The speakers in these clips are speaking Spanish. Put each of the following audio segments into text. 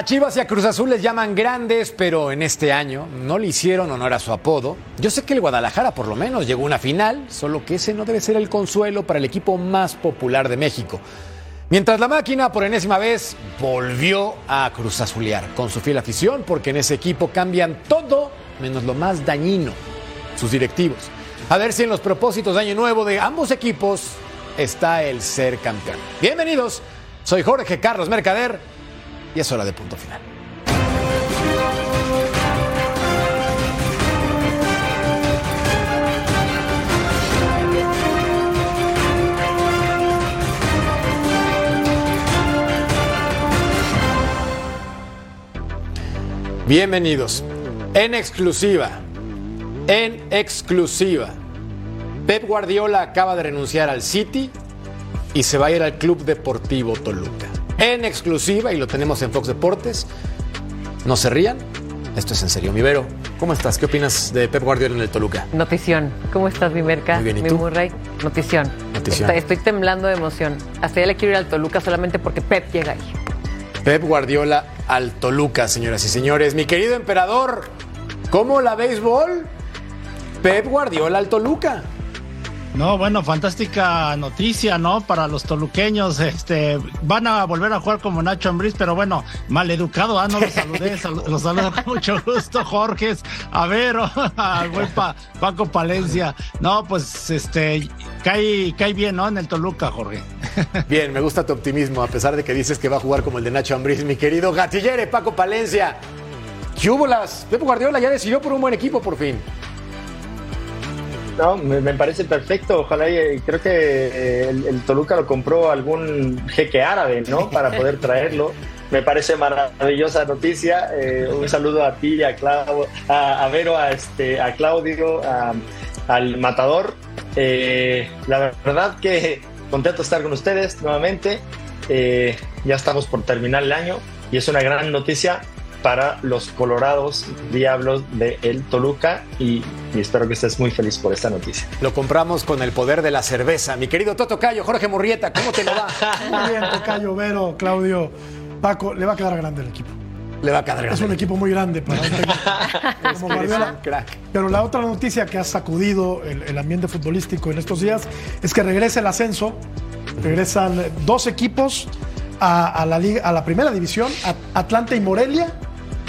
A Chivas y a Cruz Azul les llaman grandes, pero en este año no le hicieron honor a su apodo. Yo sé que el Guadalajara por lo menos llegó a una final, solo que ese no debe ser el consuelo para el equipo más popular de México. Mientras la máquina por enésima vez volvió a Cruz Azulear con su fiel afición, porque en ese equipo cambian todo menos lo más dañino, sus directivos. A ver si en los propósitos de año nuevo de ambos equipos está el ser campeón. Bienvenidos, soy Jorge Carlos Mercader y es hora de punto final. Bienvenidos. En exclusiva, en exclusiva, Pep Guardiola acaba de renunciar al City y se va a ir al Club Deportivo Toluca en exclusiva y lo tenemos en Fox Deportes. No se rían, esto es en serio. Mi Vero, ¿cómo estás? ¿Qué opinas de Pep Guardiola en el Toluca? Notición. ¿Cómo estás, mi Merca? Muy bien, ¿y mi tú? Murray. Notición. Notición. Estoy, estoy temblando de emoción. Hasta ya le quiero ir al Toluca solamente porque Pep llega ahí. Pep Guardiola al Toluca, señoras y señores. Mi querido emperador, ¿cómo la béisbol? Pep Guardiola al Toluca. No, bueno, fantástica noticia, ¿no? Para los toluqueños, este, van a volver a jugar como Nacho Ambriz, pero bueno, mal educado, ah, no los saludé, sal- los saludo con mucho gusto, Jorge, a ver, al buen Pa- Paco Palencia, no, pues, este, cae, cae bien, ¿no? En el Toluca, Jorge. Bien, me gusta tu optimismo, a pesar de que dices que va a jugar como el de Nacho Ambriz. Mi querido gatillere, Paco Palencia. ¿Qué hubo las? Pep Guardiola ya decidió por un buen equipo por fin. No, me, me parece perfecto. Ojalá y eh, creo que eh, el, el Toluca lo compró algún jeque árabe, ¿no? Para poder traerlo. Me parece maravillosa noticia. Eh, un saludo a ti, a Clau, a, a Vero, a, este, a Claudio, a- al Matador. Eh, la verdad que contento de estar con ustedes nuevamente. Eh, ya estamos por terminar el año y es una gran noticia para los colorados diablos de el Toluca y, y espero que estés muy feliz por esta noticia. Lo compramos con el poder de la cerveza. Mi querido Toto Cayo, Jorge Murrieta, ¿cómo te lo va? Muy bien, Tocayo, Vero, Claudio, Paco, le va a quedar grande el equipo. Le va a quedar Es un grande. equipo muy grande para como Guardiola. crack. Pero la otra noticia que ha sacudido el, el ambiente futbolístico en estos días es que regresa el ascenso. Regresan dos equipos a, a la, liga, a la primera división, Atlanta y Morelia.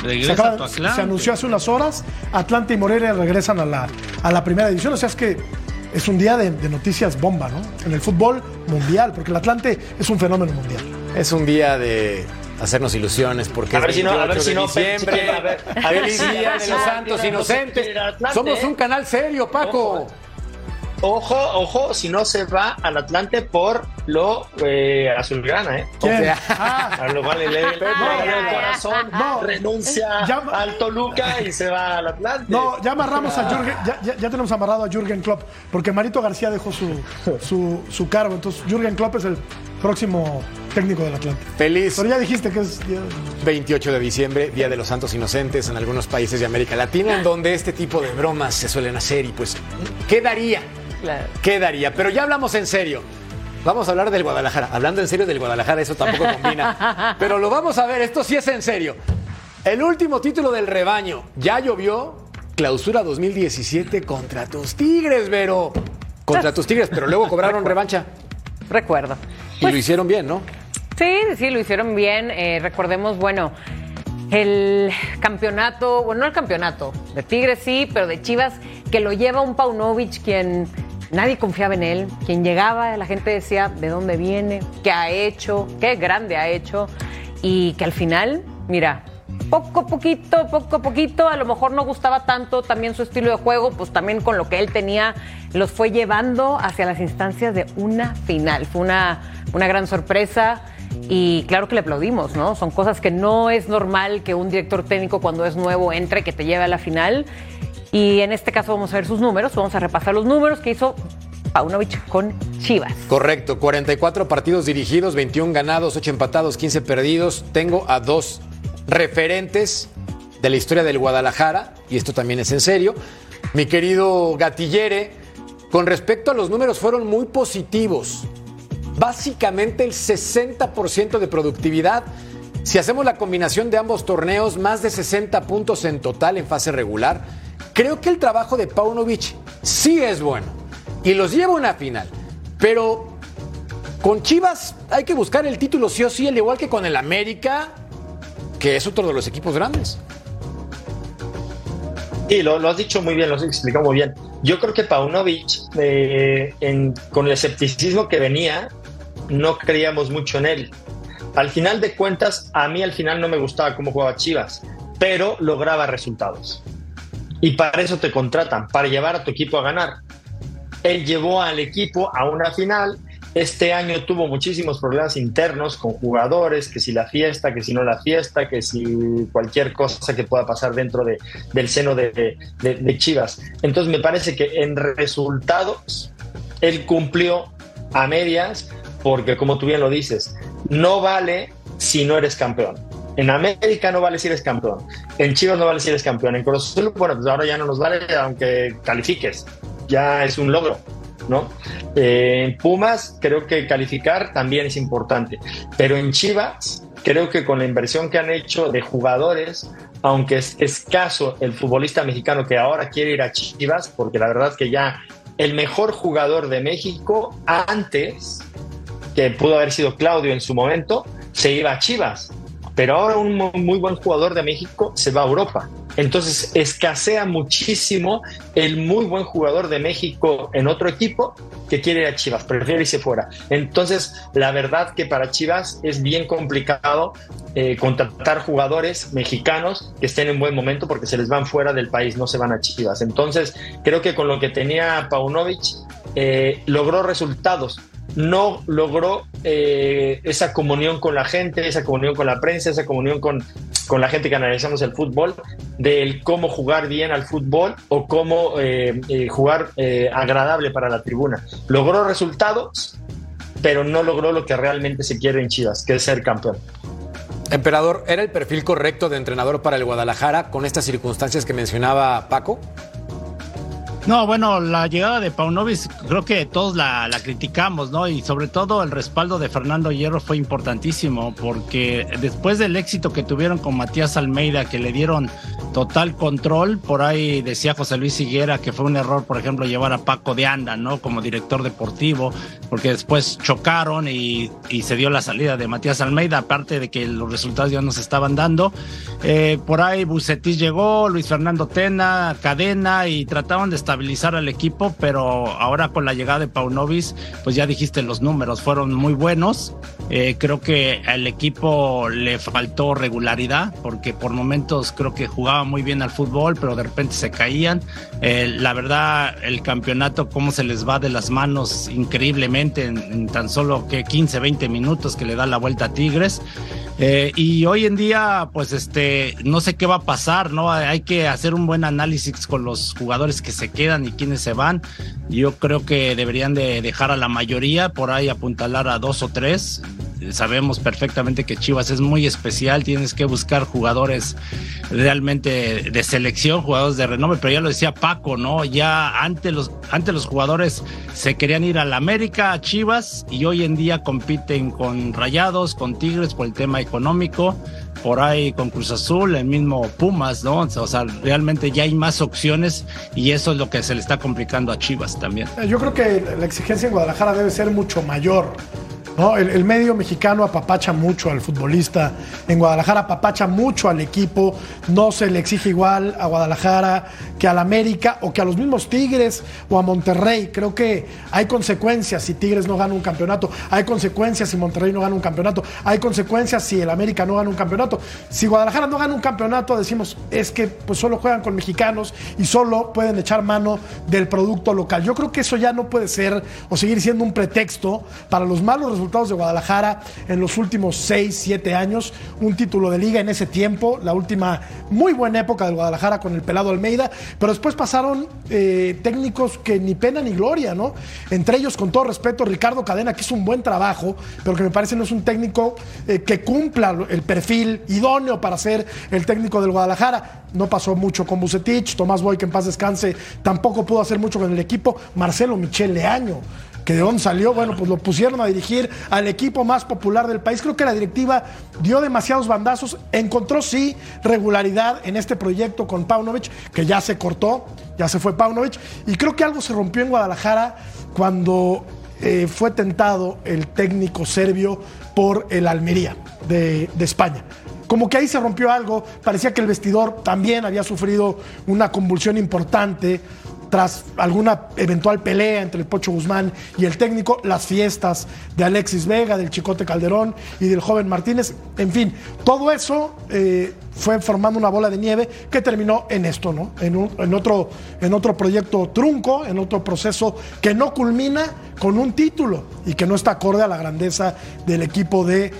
Se, Regresa acaba- a tu Atlante. se anunció hace unas horas. Atlanta y Morelia regresan a la, a la primera división. O sea, es que es un día de, de noticias bomba, ¿no? En el fútbol mundial, porque el Atlante es un fenómeno mundial. Es un día de hacernos ilusiones porque A es ver si no- a ver 28 si no, diciembre. a ver, a ver si- día de los no santos inocentes. Atlante, Somos ¿eh? un canal serio, Paco. Ojo. Ojo, ojo, si no se va al Atlante por lo eh, azulgrana, ¿eh? ¿Quién? O sea, Ah, A lo cual le No, el corazón, no. renuncia Ya- al Toluca y se va al Atlante. No, ya amarramos a Jürgen, ya, ya- ya tenemos amarrado a Jürgen Klopp, porque Marito García dejó su, su, su cargo, entonces Jürgen Klopp es el próximo técnico del Atlante. Feliz Pero ya dijiste que es día- 28 de diciembre, Día de los Santos Inocentes en algunos países de América Latina, en donde este tipo de bromas se suelen hacer y pues, ¿qué daría? Claro. ¿Qué daría? Pero ya hablamos en serio. Vamos a hablar del Guadalajara. Hablando en serio del Guadalajara, eso tampoco combina. Pero lo vamos a ver, esto sí es en serio. El último título del rebaño. Ya llovió. Clausura 2017 contra tus Tigres, Vero. Contra tus Tigres, pero luego cobraron revancha. Recuerdo. Y lo hicieron bien, ¿no? Sí, sí, lo hicieron bien. Eh, recordemos, bueno, el campeonato, bueno, no el campeonato, de Tigres sí, pero de Chivas, que lo lleva un Paunovic, quien nadie confiaba en él. Quien llegaba, la gente decía de dónde viene, qué ha hecho, qué grande ha hecho. Y que al final, mira, poco a poquito, poco a poquito, a lo mejor no gustaba tanto también su estilo de juego, pues también con lo que él tenía los fue llevando hacia las instancias de una final. Fue una, una gran sorpresa y claro que le aplaudimos, ¿no? Son cosas que no es normal que un director técnico cuando es nuevo entre, que te lleve a la final. Y en este caso vamos a ver sus números, vamos a repasar los números que hizo Paunovic con Chivas. Correcto, 44 partidos dirigidos, 21 ganados, 8 empatados, 15 perdidos. Tengo a dos referentes de la historia del Guadalajara, y esto también es en serio. Mi querido Gatillere, con respecto a los números fueron muy positivos. Básicamente el 60% de productividad. Si hacemos la combinación de ambos torneos, más de 60 puntos en total en fase regular. Creo que el trabajo de Paunovic sí es bueno y los lleva a una final. Pero con Chivas hay que buscar el título sí o sí, al igual que con el América, que es otro de los equipos grandes. Sí, lo, has dicho muy bien, lo has explicado muy bien. Yo creo que Paunovic, eh, con el escepticismo que venía, no creíamos mucho en él. Al final de cuentas, a mí al final no me gustaba cómo jugaba Chivas, pero lograba resultados. Y para eso te contratan, para llevar a tu equipo a ganar. Él llevó al equipo a una final. Este año tuvo muchísimos problemas internos con jugadores, que si la fiesta, que si no la fiesta, que si cualquier cosa que pueda pasar dentro de, del seno de, de Chivas. Entonces me parece que en resultados él cumplió a medias, porque como tú bien lo dices, no vale si no eres campeón. En América no vale si eres campeón. En Chivas no vale si eres campeón. En Cruz bueno, pues ahora ya no nos vale aunque califiques. Ya es un logro, ¿no? Eh, en Pumas creo que calificar también es importante. Pero en Chivas creo que con la inversión que han hecho de jugadores, aunque es escaso el futbolista mexicano que ahora quiere ir a Chivas, porque la verdad es que ya el mejor jugador de México antes, que pudo haber sido Claudio en su momento, se iba a Chivas pero ahora un muy buen jugador de México se va a Europa. Entonces escasea muchísimo el muy buen jugador de México en otro equipo que quiere ir a Chivas, prefiere irse fuera. Entonces, la verdad que para Chivas es bien complicado eh, contratar jugadores mexicanos que estén en buen momento porque se les van fuera del país, no se van a Chivas. Entonces, creo que con lo que tenía Paunovic eh, logró resultados no logró eh, esa comunión con la gente, esa comunión con la prensa, esa comunión con, con la gente que analizamos el fútbol, del cómo jugar bien al fútbol o cómo eh, jugar agradable para la tribuna. Logró resultados, pero no logró lo que realmente se quiere en Chivas, que es ser campeón. Emperador, ¿era el perfil correcto de entrenador para el Guadalajara con estas circunstancias que mencionaba Paco? No, bueno, la llegada de Paunovic creo que todos la, la, criticamos, ¿no? Y sobre todo el respaldo de Fernando Hierro fue importantísimo porque después del éxito que tuvieron con Matías Almeida, que le dieron total control, por ahí decía José Luis Higuera que fue un error, por ejemplo, llevar a Paco de Anda, ¿no? Como director deportivo, porque después chocaron y, y se dio la salida de Matías Almeida, aparte de que los resultados ya no se estaban dando. Eh, por ahí Bucetis llegó, Luis Fernando Tena, Cadena y trataban de estar estabilizar al equipo, pero ahora con la llegada de Paunovis, pues ya dijiste los números, fueron muy buenos. Eh, creo que al equipo le faltó regularidad, porque por momentos creo que jugaba muy bien al fútbol, pero de repente se caían. Eh, la verdad, el campeonato, cómo se les va de las manos increíblemente en, en tan solo que 15, 20 minutos que le da la vuelta a Tigres. Eh, y hoy en día, pues este, no sé qué va a pasar, ¿no? Hay que hacer un buen análisis con los jugadores que se quedan y quienes se van. Yo creo que deberían de dejar a la mayoría, por ahí apuntalar a dos o tres sabemos perfectamente que Chivas es muy especial, tienes que buscar jugadores realmente de selección, jugadores de renombre, pero ya lo decía Paco, ¿no? Ya antes los, antes los jugadores se querían ir a la América, a Chivas, y hoy en día compiten con Rayados, con Tigres por el tema económico, por ahí con Cruz Azul, el mismo Pumas, ¿no? O sea, realmente ya hay más opciones y eso es lo que se le está complicando a Chivas también. Yo creo que la exigencia en Guadalajara debe ser mucho mayor ¿no? El, medio mexicano apapacha mucho al futbolista. En Guadalajara apapacha mucho al equipo. No se le exige igual a Guadalajara que al América o que a los mismos Tigres o a Monterrey. Creo que hay consecuencias si Tigres no gana un campeonato. Hay consecuencias si Monterrey no gana un campeonato. Hay consecuencias si el América no gana un campeonato. Si Guadalajara no gana un campeonato, decimos es que pues solo juegan con mexicanos y solo pueden echar mano del producto local. Yo creo que eso ya no puede ser o seguir siendo un pretexto para los malos resultados de Guadalajara en los últimos 6, 7 años. Un título de liga en ese tiempo, la última muy buena época del Guadalajara con el pelado Almeida, pero después pasaron eh, técnicos que ni pena ni gloria, ¿no? Entre ellos, con todo respeto, Ricardo Cadena, que hizo un buen trabajo, pero que me parece no es un técnico eh, que cumpla el perfil idóneo para ser el técnico del Guadalajara. No pasó mucho con Bucetich, Tomás Boy, que en paz descanse, tampoco pudo hacer mucho con el equipo. Marcelo Michel Leaño, que de dónde salió, bueno, pues lo pusieron a dirigir al equipo más popular del país. Creo que la directiva dio demasiados bandazos, encontró sí regularidad en este proyecto con Paunovic, que ya se cortó, ya se fue Paunovic, y creo que algo se rompió en Guadalajara cuando eh, fue tentado el técnico serbio por el Almería de, de España como que ahí se rompió algo, parecía que el vestidor también había sufrido una convulsión importante tras alguna eventual pelea entre el Pocho Guzmán y el técnico, las fiestas de Alexis Vega, del Chicote Calderón y del joven Martínez, en fin, todo eso eh, fue formando una bola de nieve que terminó en esto, ¿no? En, un- en otro, en otro proyecto trunco, en otro proceso que no culmina con un título y que no está acorde a la grandeza del equipo de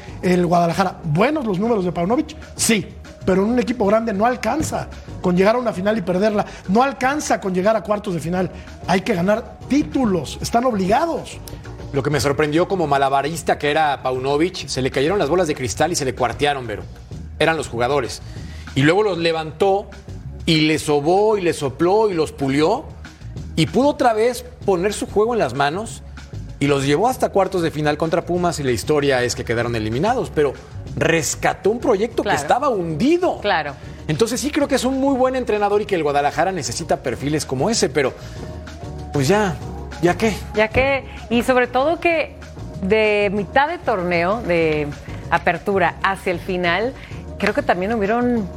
Guadalajara. Buenos los números de Paunovic, sí, pero en un equipo grande no alcanza con llegar a una final y perderla, no alcanza con llegar a cuartos de final. Hay que ganar títulos, están obligados. Lo que me sorprendió como malabarista que era Paunovic, se le cayeron las bolas de cristal y se le cuartearon, Vero. Eran los jugadores. Y luego los levantó y le sobó y le sopló y los pulió y pudo otra vez poner su juego en las manos y los llevó hasta cuartos de final contra Pumas y la historia es que quedaron eliminados, pero rescató un proyecto Claro. que estaba hundido. Claro. Entonces sí creo que es un muy buen entrenador y que el Guadalajara necesita perfiles como ese, pero pues ya, ¿ya qué? Ya que, y sobre todo que de mitad de torneo, de apertura hacia el final, creo que también hubieron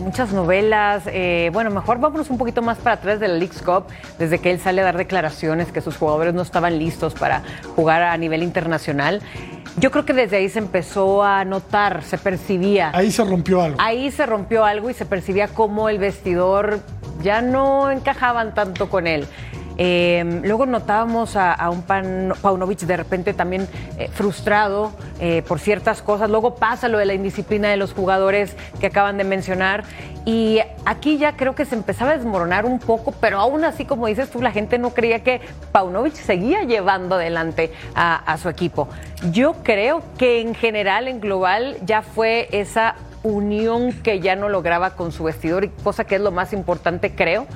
muchas novelas. eh, bueno, mejor vámonos un poquito más para atrás de la League's Cup, desde que él sale a dar declaraciones que sus jugadores no estaban listos para jugar a nivel internacional. Yo creo que desde ahí se empezó a notar, se percibía. Ahí se rompió algo. Ahí se rompió algo y se percibía como el vestidor ya no encajaban tanto con él. Eh, luego notábamos a, un Pan- Paunovic de repente también eh, frustrado eh, por ciertas cosas. Luego pasa lo de la indisciplina de los jugadores que acaban de mencionar. Y aquí ya creo que se empezaba a desmoronar un poco, pero aún así, como dices tú, la gente no creía que Paunovic seguía llevando adelante a, su equipo. Yo creo que en general, en global, ya fue esa unión que ya no lograba con su vestidor, cosa que es lo más importante, creo,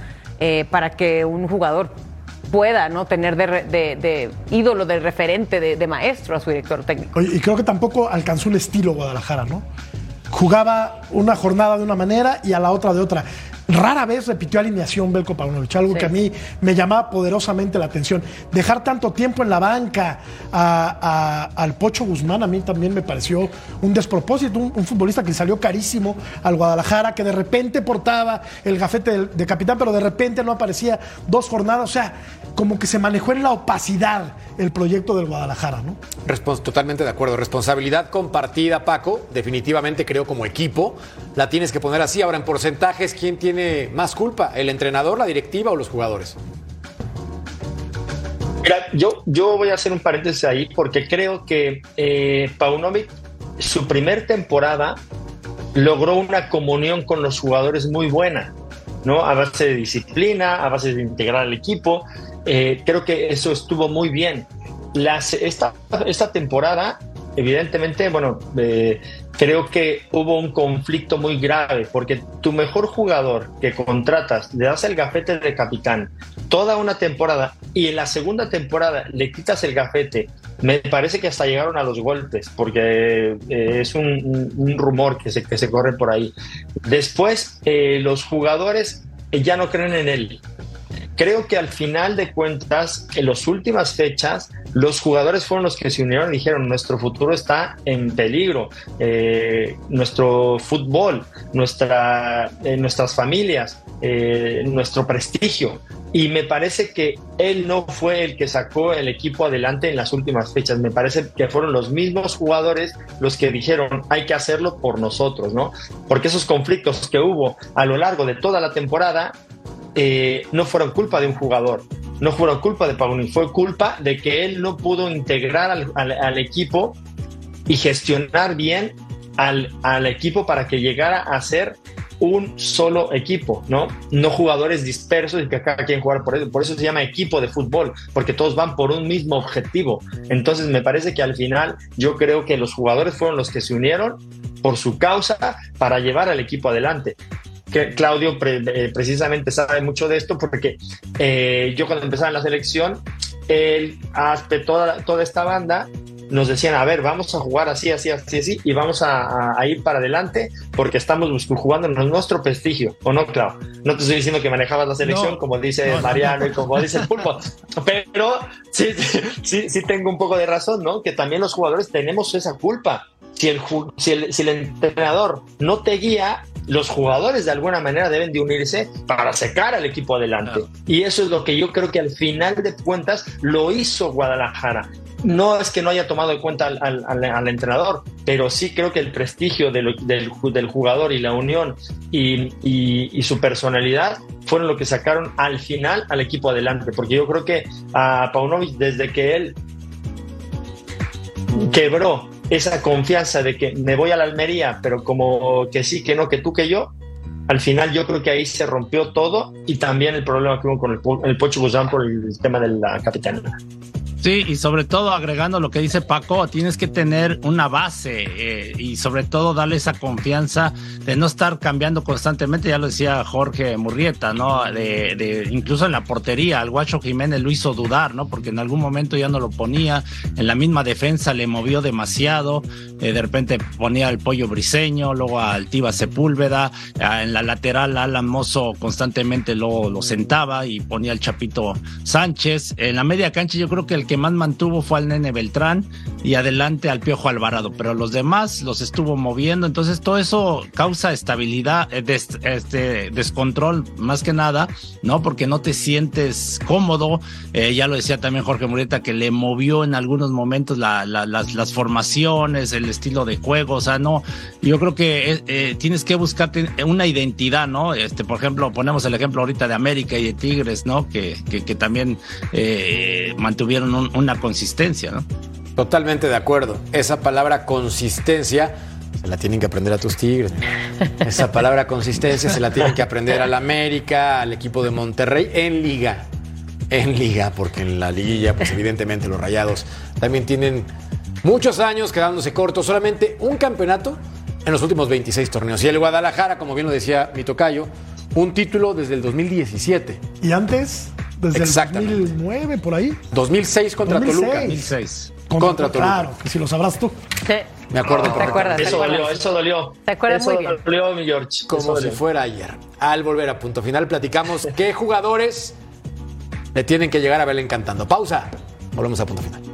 eh, para que un jugador pueda no tener de, de- ídolo, de referente, de, maestro a su director técnico. Y creo que tampoco alcanzó un estilo Guadalajara, ¿no? Jugaba una jornada de una manera y a la otra de otra. Rara vez repitió alineación Belko Paunovic, algo Sí. que a mí me llamaba poderosamente la atención. Dejar tanto tiempo en la banca a- a- al Pocho Guzmán a mí también me pareció un despropósito, un, un futbolista que salió carísimo al Guadalajara, que de repente portaba el gafete de, de capitán, pero de repente no aparecía dos jornadas, o sea, como que se manejó en la opacidad el proyecto del Guadalajara, ¿no? Respons- totalmente de acuerdo. Responsabilidad compartida, Paco. Definitivamente creo como equipo. La tienes que poner así. Ahora, en porcentajes, ¿quién tiene más culpa? ¿El entrenador, la directiva o los jugadores? Mira, yo, yo voy a hacer un paréntesis ahí porque creo que eh, Paunovic, su primer temporada, logró una comunión con los jugadores muy buena, ¿no? A base de disciplina, a base de integrar al equipo. Eh, creo que eso estuvo muy bien. Las, esta, esta temporada, evidentemente, bueno, eh, creo que hubo un conflicto muy grave porque tu mejor jugador que contratas, le das el gafete de capitán toda una temporada y en la segunda temporada le quitas el gafete, me parece que hasta llegaron a los golpes porque eh, es un, un- rumor que se, que se corre por ahí. Después, eh, los jugadores ya no creen en él. Creo que al final de cuentas, en las últimas fechas, los jugadores fueron los que se unieron y dijeron, nuestro futuro está en peligro, eh, nuestro fútbol, nuestra, eh, nuestras familias, eh, nuestro prestigio. Y me parece que él no fue el que sacó el equipo adelante en las últimas fechas. Me parece que fueron los mismos jugadores los que dijeron hay que hacerlo por nosotros, ¿no? Porque esos conflictos que hubo a lo largo de toda la temporada eh, no fueron culpa de un jugador, no fueron culpa de Paulini, fue culpa de que él no pudo integrar al, equipo y gestionar bien al, equipo para que llegara a ser un solo equipo, ¿no? No jugadores dispersos y que cada quien jugar por eso. Por eso se llama equipo de fútbol, porque todos van por un mismo objetivo. Entonces me parece que al final yo creo que los jugadores fueron los que se unieron por su causa para llevar al equipo adelante que Claudio eh, precisamente sabe mucho de esto porque eh, yo cuando empezaba en la selección, él, hasta toda, toda esta banda, nos decían, a ver, vamos a jugar así, así, así, así, y vamos a, ir para adelante porque estamos jugando en nuestro prestigio, ¿o no, Clau? No te estoy diciendo que manejabas la selección, como dice Mariano y como dice el fútbol, pero sí, sí, sí tengo un poco de razón, ¿no? Que también los jugadores tenemos esa culpa. Si el, si el, si el entrenador no te guía, los jugadores de alguna manera deben de unirse para sacar al equipo adelante. Y eso es lo que yo creo que al final de cuentas lo hizo Guadalajara no es que no haya tomado en cuenta al, entrenador, pero sí creo que el prestigio del, jugador y la unión y, su personalidad fueron lo que sacaron al final al equipo adelante, porque yo creo que a Paunovic desde que él quebró esa confianza de que me voy a la Almería, pero como que sí, que no, que tú, que yo, al final yo creo que ahí se rompió todo y también el problema que hubo con el, el Pocho Guzmán por el tema de la capitanía. Sí, y sobre todo agregando lo que dice Paco, tienes que tener una base eh, y sobre todo darle esa confianza de no estar cambiando constantemente, ya lo decía Jorge Murrieta, ¿no? De, de incluso en la portería, al Guacho Jiménez lo hizo dudar, ¿no? Porque en algún momento ya no lo ponía, en la misma defensa le movió demasiado, eh, de repente ponía al pollo briseño, luego al Tiva Sepúlveda, en la lateral Alan Mozo constantemente lo, lo sentaba y ponía al Chapito Sánchez, en la media cancha yo creo que el que más mantuvo fue al Nene Beltrán y adelante al Piojo Alvarado, pero los demás los estuvo moviendo, entonces todo eso causa estabilidad, eh, este descontrol más que nada, ¿no? Porque no te sientes cómodo, eh, ya lo decía también Jorge Mureta que le movió en algunos momentos las, formaciones, el estilo de juego, o sea, no, yo creo que eh, tienes que buscarte una identidad, ¿no? Este, por ejemplo, ponemos el ejemplo ahorita de América y de Tigres, ¿no? Que, que también mantuvieron un una consistencia, ¿no? Totalmente de acuerdo. Esa palabra consistencia se la tienen que aprender a tus Tigres. Esa palabra consistencia se la tienen que aprender al América, al equipo de Monterrey en liga. En liga, porque en la liguilla, pues evidentemente los rayados también tienen muchos años quedándose cortos. Solamente un campeonato en los últimos 26 torneos. Y el Guadalajara, como bien lo decía mi tocayo, un título desde el 2017. ¿Y antes? Desde el 2009, por ahí. 2006 contra Toluca. 2006. Contra, Toluca. Claro, que si lo sabrás tú. Sí. Me acuerdo. ¿Te acuerdas? Eso dolió, eso dolió. ¿Te acuerdas eso muy bien? dolió, mi George. Como si fuera ayer. Al volver a punto final, platicamos qué jugadores le tienen que llegar a verle encantando. Pausa. Volvemos a punto final.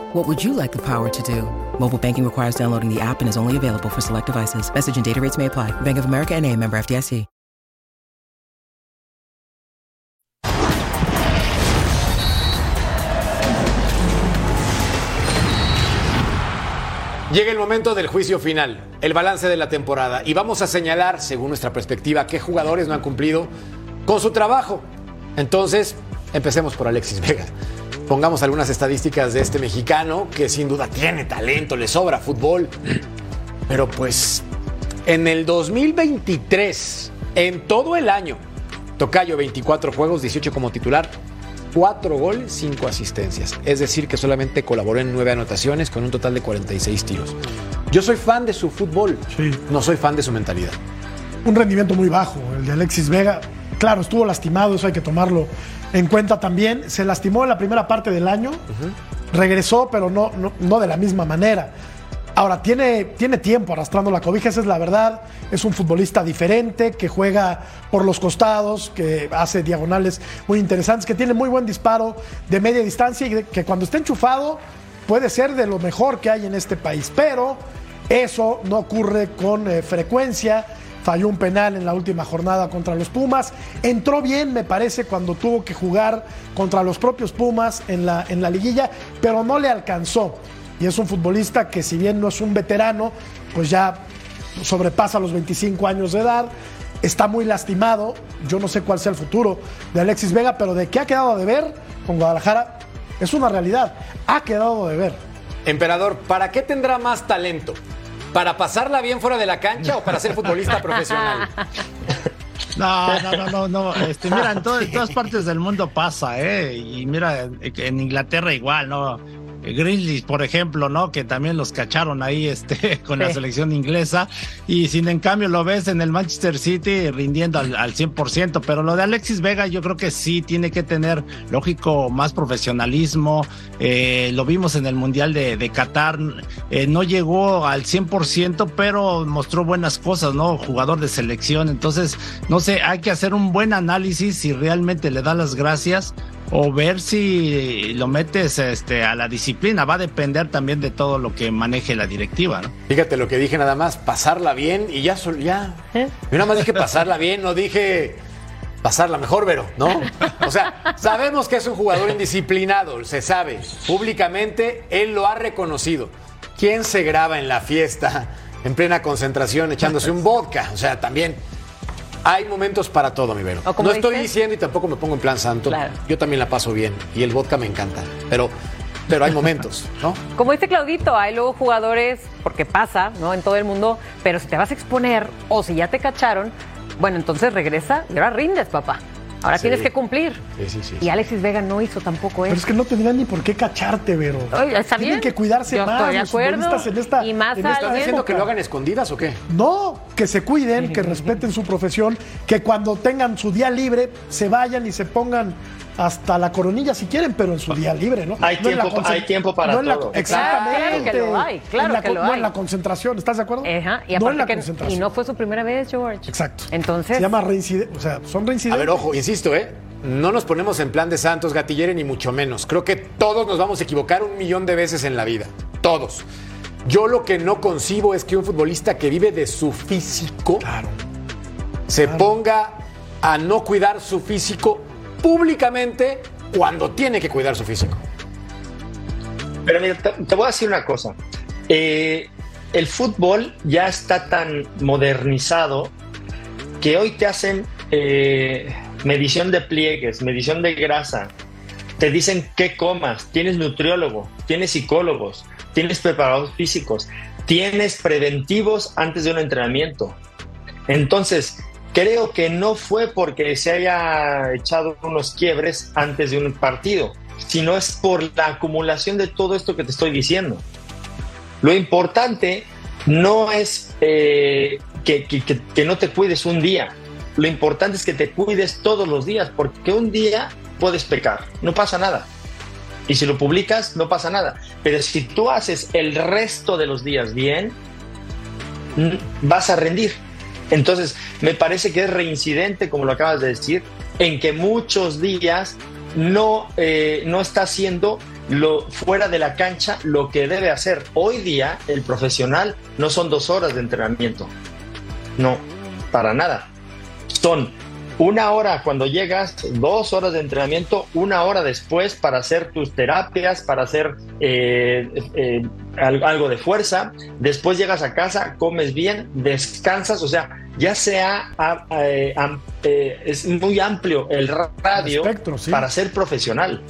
What would you like the power to do? Mobile banking requires downloading the app and is only available for select devices. Message and data rates may apply. Bank of America and a member FDIC. Llega el momento del juicio final, el balance de la temporada, y vamos a señalar, según nuestra perspectiva, qué jugadores no han cumplido con su trabajo. Entonces, empecemos por Alexis Vega. Pongamos algunas estadísticas de este mexicano que sin duda tiene talento, le sobra fútbol, pero pues En el 2023, en todo el año, Tocayo 24 juegos, 18 como titular, 4 goles, 5 asistencias. Es decir, que solamente colaboró en 9 anotaciones con un total de 46 tiros. Yo soy fan de su fútbol, Sí. no soy fan de su mentalidad. un rendimiento muy bajo, el de Alexis Vega. Claro, estuvo lastimado, eso hay que tomarlo en cuenta también. Se lastimó en la primera parte del año, regresó, pero no, no, no de la misma manera. Ahora, tiene, tiene tiempo arrastrando la cobija, esa es la verdad. Es un futbolista diferente, que juega por los costados, que hace diagonales muy interesantes, que tiene muy buen disparo de media distancia y que cuando esté enchufado puede ser de lo mejor que hay en este país. Pero eso no ocurre con eh, frecuencia. Falló un penal en la última jornada contra los Pumas. Entró bien, me parece, cuando tuvo que jugar contra los propios Pumas en la, en la liguilla, pero no le alcanzó. Y es un futbolista que si bien no es un veterano, pues ya sobrepasa los 25 años de edad. Está muy lastimado. Yo no sé cuál sea el futuro de Alexis Vega, pero de qué ha quedado de ver con Guadalajara es una realidad. Ha quedado de ver. Emperador, ¿para qué tendrá más talento? ¿Para pasarla bien fuera de la cancha o para ser futbolista profesional? No, no, no, no, no. Este, mira, en, en todas partes del mundo pasa, ¿eh? Y mira, en Inglaterra igual, ¿no? Grizzlies, por ejemplo, ¿no? Que también los cacharon ahí este, con la selección inglesa. Y sin en cambio lo ves en el Manchester City rindiendo al, al 100%. Pero lo de Alexis Vega yo creo que sí tiene que tener, lógico, más profesionalismo. Eh, lo vimos en el Mundial de, de Qatar. Eh, no llegó al 100%, pero mostró buenas cosas, ¿no? Jugador de selección. Entonces, no sé, hay que hacer un buen análisis si realmente le da las gracias o ver si lo metes este, a la disciplina. Va a depender también de todo lo que maneje la directiva, ¿no? Fíjate lo que dije nada más, pasarla bien y ya, sol- ya. ¿Eh? Yo nada más dije pasarla bien, no dije pasarla mejor, Vero, ¿no? O sea, sabemos que es un jugador indisciplinado, se sabe. Públicamente él lo ha reconocido. ¿Quién se graba en la fiesta en plena concentración echándose un vodka? O sea, también hay momentos para todo, mi Vero. No estoy diciendo y tampoco me pongo en plan santo. Claro. Yo también la paso bien y el vodka me encanta, pero, pero hay momentos, ¿no? Como dice Claudito, hay luego jugadores, porque pasa, ¿no? En todo el mundo, pero si te vas a exponer o si ya te cacharon, bueno, entonces regresa y ahora rindes, papá. Ahora Sí. tienes que cumplir. Sí, sí, sí. Y Alexis Vega no hizo tampoco Pero eso. es que no tendrían ni por qué cacharte, Vero. Oye, está Tienen bien. que cuidarse Yo más estoy de acuerdo. en esta, Y más en esta ¿Estás diciendo que lo hagan escondidas o qué? No, que se cuiden, que respeten su profesión, que cuando tengan su día libre se vayan y se pongan hasta la coronilla si quieren, pero en su día libre, ¿no? Hay No en la tiempo- concent- hay tiempo para no en la- todo. Exactamente. Claro que lo hay, claro En la que con- lo No hay. en la concentración, ¿estás de acuerdo? Ajá, y no en la que concentración. y no fue su primera vez, George. Exacto. Entonces, Se llama reincidente, o sea, son A reincidentes. ver, ojo, insisto, ¿eh? No nos ponemos en plan de santos, gatillere, ni mucho menos. Creo que todos nos vamos a equivocar un millón de veces en la vida. Todos. Yo lo que no concibo es que un futbolista que vive de su físico Claro. se ponga a no cuidar su físico públicamente cuando tiene que cuidar su físico. Pero mira, te, voy a decir una cosa. Eh, el fútbol ya está tan modernizado que hoy te hacen eh, medición de pliegues, medición de grasa, te dicen qué comas, tienes nutriólogo, tienes psicólogos, tienes preparadores físicos, tienes preventivos antes de un entrenamiento. Entonces, creo que no fue porque se haya echado unos quiebres antes de un partido, sino es por la acumulación de todo esto que te estoy diciendo. Lo importante no es eh, que, que- que- que no te cuides un día, lo importante es que te cuides todos los días, porque un día puedes pecar, no pasa nada. Y si lo publicas, no pasa nada. Pero si tú haces el resto de los días bien, vas a rendir. Entonces, me parece que es reincidente, como lo acabas de decir, en que muchos días no, eh, no está haciendo lo, fuera de la cancha lo que debe hacer. Hoy día, el profesional no son dos horas de entrenamiento. No, para nada. Son una hora cuando llegas, dos horas de entrenamiento, una hora después para hacer tus terapias, para hacer eh, eh, al- algo de fuerza. Después llegas a casa, comes bien, descansas, o sea, ya sea a- a- eh, es muy amplio el radio El espectro, sí. para ser profesional.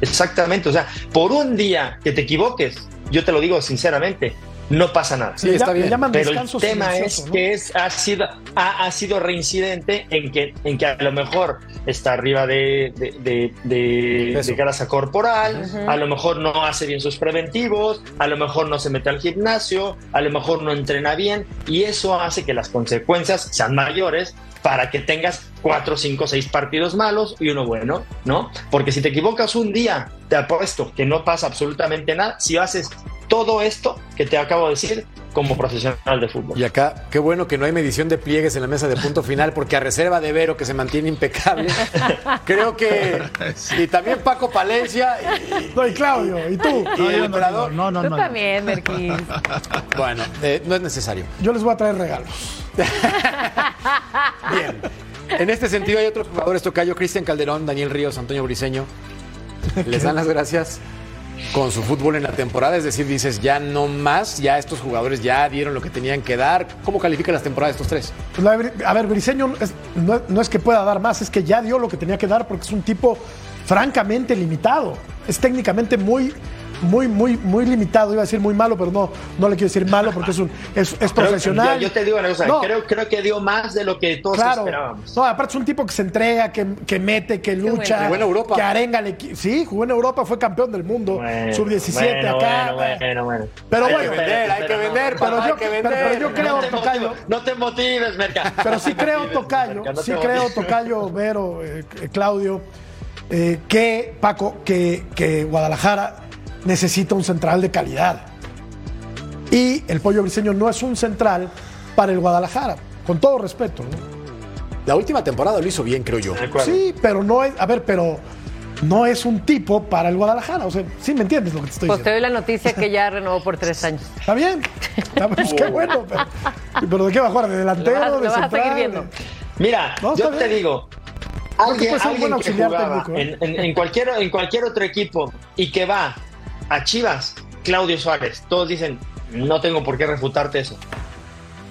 Exactamente, o sea, por un día que te equivoques, yo te lo digo sinceramente, no pasa nada. Sí, está bien. llaman Pero el tema es que es, ha, sido, ha, ha sido reincidente en que, en que a lo mejor está arriba de, de, de- de grasa corporal, a lo mejor no hace bien sus preventivos, a lo mejor no se mete al gimnasio, a lo mejor no entrena bien y eso hace que las consecuencias sean mayores para que tengas cuatro, cinco, seis partidos malos y uno bueno, ¿no? Porque si te equivocas un día, te apuesto que no pasa absolutamente nada si haces todo esto que te acabo de decir como profesional de fútbol. Y acá, qué bueno que no hay medición de pliegues en la mesa de punto final, porque a reserva de Vero, que se mantiene impecable, creo que. Y también Paco Palencia. y- No, y Claudio, y tú. y No, el no, no, no, Tú también, Merquis. Bueno, eh, no es necesario. Yo les voy a traer regalos. Bien. En este sentido, hay otros jugadores, Tocayo, Cristian Calderón, Daniel Ríos, Antonio Briseño. Les dan las gracias con su fútbol en la temporada. Es decir, dices, ya no más, ya estos jugadores ya dieron lo que tenían que dar. ¿Cómo califican las temporadas estos tres? Pues a ver, Briseño no es que pueda dar más, es que ya dio lo que tenía que dar porque es un tipo francamente limitado. Es técnicamente muy, muy, muy, muy limitado. Iba a decir muy malo, pero no, no le quiero decir malo porque es, un, es, profesional. Yo, yo te digo una cosa, No, creo, creo que dio más de lo que todos Claro. esperábamos. No, aparte es un tipo que se entrega, que, que mete, que lucha, bueno. Jugó en Europa. que arenga al equipo. Sí, jugó en Europa, fue campeón del mundo. Bueno, Sub-17 bueno, acá. Bueno, bueno, bueno. Pero Hay bueno. que vender, hay que vender, Pero papá, yo- hay que pero- vender. pero yo creo, no te Tocayo. motives, no te motives, Merca. Pero sí creo, motives, Tocayo, Merca, no sí creo, motives. Tocayo, Vero, eh, Claudio, eh, que, Paco, que, que Guadalajara necesita un central de calidad. Y el Pollo Briseño no es un central para el Guadalajara, con todo respeto. ¿no? La última temporada lo hizo bien, creo yo. Sí, pero no es, a ver, pero no es un tipo para el Guadalajara. O sea, sí me entiendes lo que te estoy Pues te diciendo. doy la noticia que ya renovó por tres años. Está bien, está bien, pues qué bueno. Pero, pero ¿de qué va a jugar? ¿De delantero? Lo vas- ¿De lo vas a central? seguir viendo. ¿De- Mira, No, yo te digo, alguien, puede ser un alguien buen que auxiliar jugaba técnico, ¿eh? en, en- en cualquier, en cualquier otro equipo y que va a Chivas, Claudio Suárez, todos dicen, no tengo por qué refutarte eso.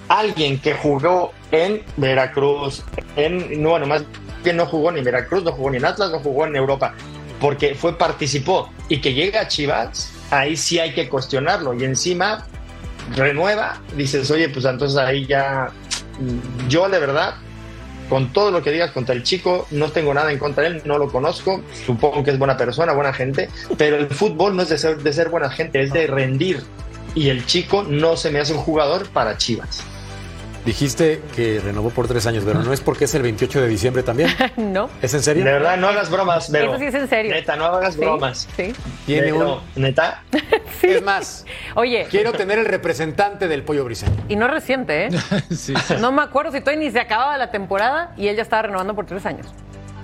Alguien que jugó en Veracruz, en, no, bueno, más bien no jugó ni en Veracruz, no jugó ni en Atlas, no jugó en Europa, porque fue, participó, y que llega a Chivas, ahí sí hay que cuestionarlo, y encima renueva, dices, oye, pues entonces ahí ya, yo de verdad, con todo lo que digas contra el chico, no tengo nada en contra de él, no lo conozco, supongo que es buena persona, buena gente, pero el fútbol no es de ser, de ser buena gente, es de rendir. Y el chico no se me hace un jugador para Chivas. Dijiste que renovó por tres años, pero no es porque es el 28 de diciembre también. ¿No? ¿Es en De serio? verdad, no hagas bromas, Vero. Eso sí es en serio. Neta, no hagas Sí, bromas. Sí. Tiene Vero, Neta. Es más, Oye, quiero tener el representante del pollo briseño. y no reciente, ¿eh? Sí, sí. No me acuerdo si todavía ni se acababa la temporada y él ya estaba renovando por tres años.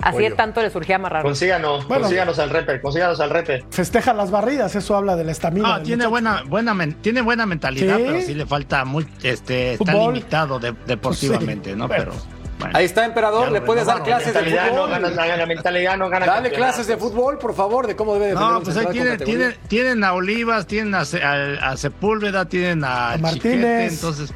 Así de Pollo. tanto le surgía amarrar. Consíganos, Bueno. consíganos al repe, consíganos al repe. Festeja las barridas, eso habla de la estamina. Del tiene muchacho. buena, buena, men- tiene buena mentalidad, Sí. pero sí le falta muy, este, está Fútbol. limitado de- deportivamente, Sí, ¿no? Pero bueno. Ahí está, emperador. Le puedes dar clases de Mentalidad no fútbol. gana, la, la mentalidad no gana. Dale clases de fútbol, por favor, de cómo debe defender No, pues ahí tienen, tienen, tienen a Olivas, tienen a, Ce- a- a Sepúlveda, tienen a, A Chiquete, Martínez. entonces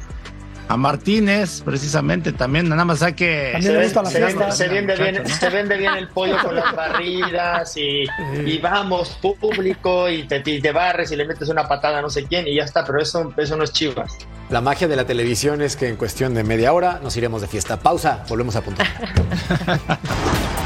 a Martínez, precisamente, también nada más hay que También Se, le ven- gusta la se fiesta. vende, se vende bien, se vende bien el pollo con las barridas y, y vamos público y te, y te barres y le metes una patada a no sé quién y ya está, pero eso, eso no es chivas. La magia de la televisión es que en cuestión de media hora nos iremos de fiesta. Pausa, volvemos a apuntar.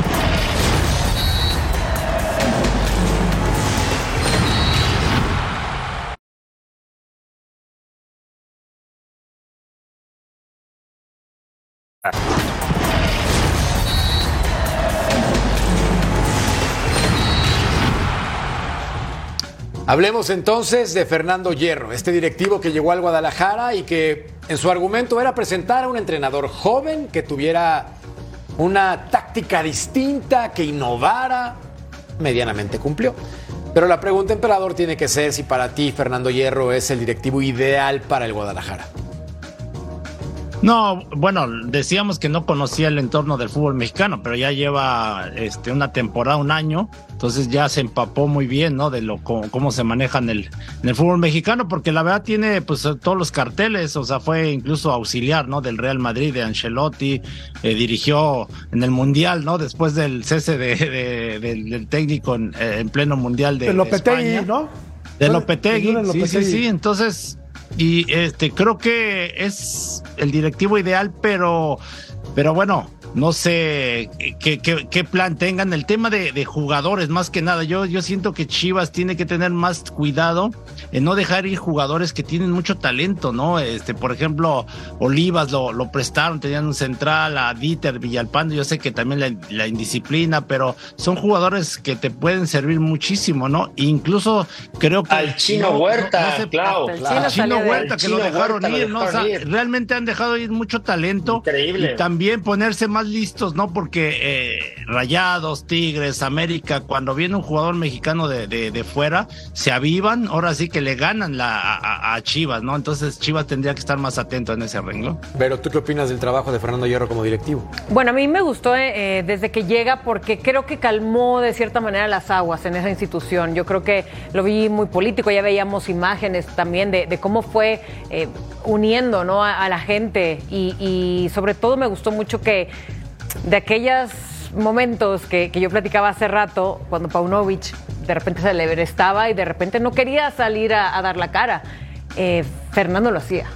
Hablemos entonces de Fernando Hierro, este directivo que llegó al Guadalajara y que en su argumento era presentar a un entrenador joven que tuviera una táctica distinta, que innovara, medianamente cumplió. Pero la pregunta, emperador, tiene que ser si para ti Fernando Hierro es el directivo ideal para el Guadalajara. No, bueno, decíamos que no conocía el entorno del fútbol mexicano, pero ya lleva este, una temporada, un año, entonces ya se empapó muy bien, ¿no? De lo cómo, cómo se maneja en el, en el fútbol mexicano, porque la verdad tiene pues todos los carteles, o sea, fue incluso auxiliar, ¿no? Del Real Madrid, de Ancelotti, eh, dirigió en el Mundial, ¿no? Después del cese de, de- del, del técnico en, eh, en pleno Mundial de, De Lopetegui, España. ¿no? De Lopetegui, sí, sí, sí. Entonces, y este creo que es el directivo ideal, pero, pero bueno, no sé qué, qué, plan tengan. El tema de, de, jugadores, más que nada, yo, yo siento que Chivas tiene que tener más cuidado en no dejar ir jugadores que tienen mucho talento, ¿no? Este, por ejemplo, Olivas lo, lo prestaron, tenían un central, a Dieter Villalpando, yo sé que también la, la, indisciplina, pero son jugadores que te pueden servir muchísimo, ¿no? Incluso creo que. Al chino Huerta, claro. Al chino Huerta, que lo dejaron ir, ¿no? O sea, realmente han dejado ir mucho talento. Increíble. Y también ponerse más listos, ¿no? Porque eh, Rayados, Tigres, América, cuando viene un jugador mexicano de, de, de fuera, se avivan, ahora sí que le ganan la, a, Chivas, ¿no? Entonces Chivas tendría que estar más atento en ese arreglo. Pero ¿tú qué opinas del trabajo de Fernando Hierro como directivo? Bueno, a mí me gustó eh, eh, desde que llega porque creo que calmó de cierta manera las aguas en esa institución. Yo creo que lo vi muy político, ya veíamos imágenes también de, cómo fue eh, uniendo ¿no? a, la gente y, y sobre todo me gustó mucho que de aquellos momentos que, yo platicaba hace rato, cuando Paunovic de repente se le estaba y de repente no quería salir a, dar la cara, eh, Fernando lo hacía.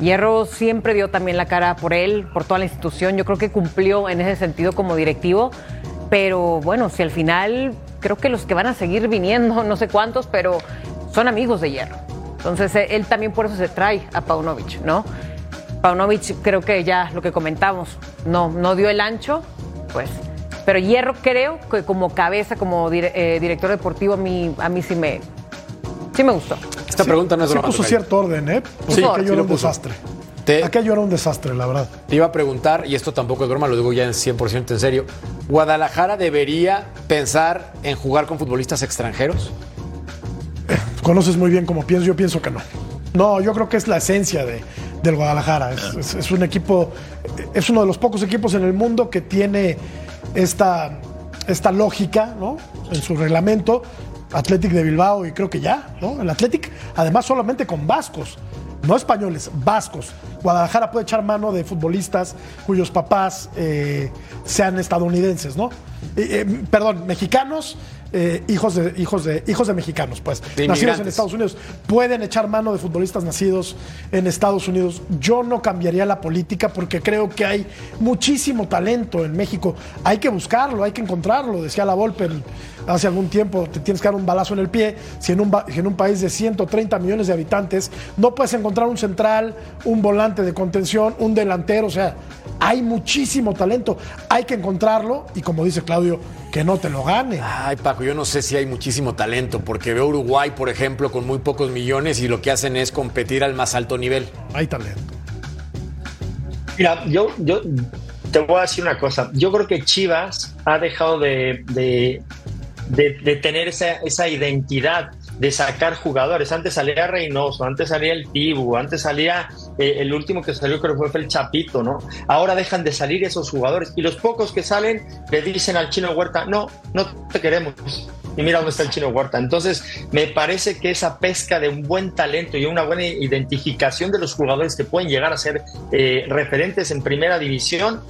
Hierro siempre dio también la cara por él, por toda la institución. Yo creo que cumplió en ese sentido como directivo. Pero bueno, si al final creo que los que van a seguir viniendo, no sé cuántos, pero son amigos de Hierro. Entonces eh, él también por eso se trae a Paunovic, ¿no? Paunovic creo que ya lo que comentamos, no, no dio el ancho, pues. Pero Hierro creo que como cabeza, como eh, director deportivo, a mí, a mí sí me, sí me gustó. Esta pregunta no es Se puso cierto orden, ¿eh? Porque sí, aquello era un desastre. Te, aquello era un desastre, la verdad. Te iba a preguntar, y esto tampoco es broma, lo digo ya en 100% en serio, ¿Guadalajara debería pensar en jugar con futbolistas extranjeros? Eh, conoces muy bien cómo pienso, yo pienso que no. No, yo creo que es la esencia de, del Guadalajara. Es, un equipo, es uno de los pocos equipos en el mundo que tiene esta, esta lógica ¿no? en su reglamento. Athletic de Bilbao y creo que ya, ¿no? El Athletic, además solamente con vascos, no españoles, vascos. Guadalajara puede echar mano de futbolistas cuyos papás eh, sean estadounidenses, ¿no? Eh, eh, perdón, mexicanos eh, hijos, de, hijos, de, hijos de mexicanos, pues, nacidos en Estados Unidos. Pueden echar mano de futbolistas nacidos en Estados Unidos. Yo no cambiaría la política porque creo que hay muchísimo talento en México. Hay que buscarlo, hay que encontrarlo. Decía la Volpe hace algún tiempo, te tienes que dar un balazo en el pie. Si en un, en un país de 130 millones de habitantes no puedes encontrar un central, un volante de contención, un delantero, o sea, hay muchísimo talento. Hay que encontrarlo y como dice Claudio, que no te lo gane. Ay, Paco, yo no sé si hay muchísimo talento, porque veo Uruguay, por ejemplo, con muy pocos millones y lo que hacen es competir al más alto nivel. Hay talento. Mira, yo, yo te voy a decir una cosa. Yo creo que Chivas ha dejado de, de, tener esa, esa identidad de sacar jugadores. Antes salía Reynoso, antes salía el Tibu, antes salía eh, el último que salió creo que fue el Chapito, ¿no? Ahora dejan de salir esos jugadores y los pocos que salen le dicen al chino Huerta, no, no te queremos. Y mira dónde está el chino Huerta. Entonces, me parece que esa pesca de un buen talento y una buena identificación de los jugadores que pueden llegar a ser eh, referentes en primera división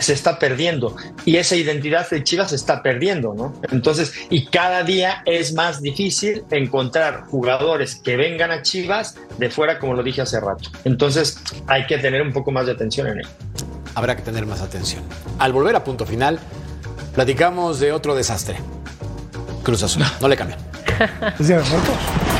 se está perdiendo y esa identidad de Chivas se está perdiendo, ¿no? Entonces, y cada día es más difícil encontrar jugadores que vengan a Chivas de fuera, como lo dije hace rato. Entonces, hay que tener un poco más de atención en él. Habrá que tener más atención. Al volver a punto final, platicamos de otro desastre. Cruz Azul. No le cambian.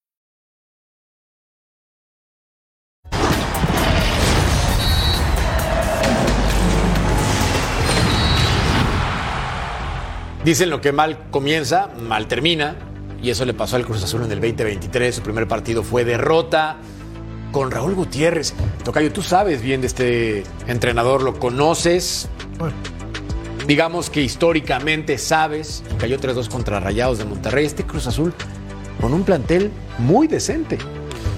Dicen lo que mal comienza, mal termina. Y eso le pasó al Cruz Azul en el 2023. Su primer partido fue derrota con Raúl Gutiérrez. Tocayo, tú sabes bien de este entrenador, lo conoces. digamos que históricamente sabes, cayó 3-2 contra Rayados de Monterrey, este Cruz Azul con un plantel muy decente.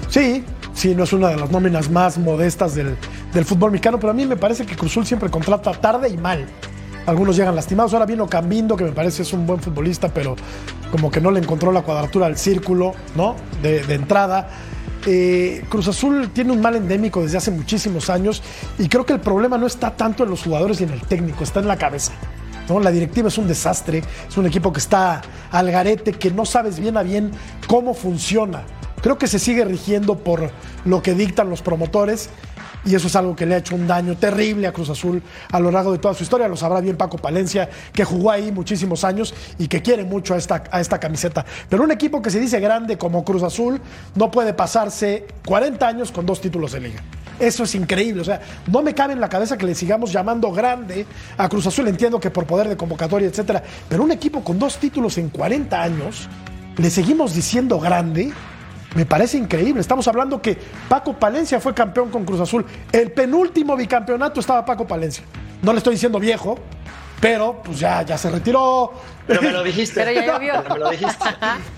Sí, sí, no es una de las nóminas más modestas del, del fútbol mexicano, pero a mí me parece que Cruzul siempre contrata tarde y mal. Algunos llegan lastimados. Ahora vino Cambindo, que me parece es un buen futbolista, pero como que no le encontró la cuadratura al círculo, ¿no? De, entrada. Eh, Cruz Azul tiene un mal endémico desde hace muchísimos años y creo que el problema no está tanto en los jugadores y en el técnico, está en la cabeza. La directiva es un desastre, es un equipo que está al garete, que no sabes bien a bien cómo funciona. Creo que se sigue rigiendo por lo que dictan los promotores y eso es algo que le ha hecho un daño terrible a Cruz Azul a lo largo de toda su historia. Lo sabrá bien Paco Palencia, que jugó ahí muchísimos años y que quiere mucho a esta, a esta camiseta. Pero un equipo que se dice grande como Cruz Azul no puede pasarse 40 años con dos títulos de liga. Eso es increíble. O sea, no me cabe en la cabeza que le sigamos llamando grande a Cruz Azul. Entiendo que por poder de convocatoria, etcétera. Pero un equipo con dos títulos en 40 años, le seguimos diciendo grande. Me parece increíble. Estamos hablando que Paco Palencia fue campeón con Cruz Azul. El penúltimo bicampeonato estaba Paco Palencia. No le estoy diciendo viejo, pero pues ya, ya se retiró. Pero me lo dijiste. Pero ya llovió. Pero me lo dijiste.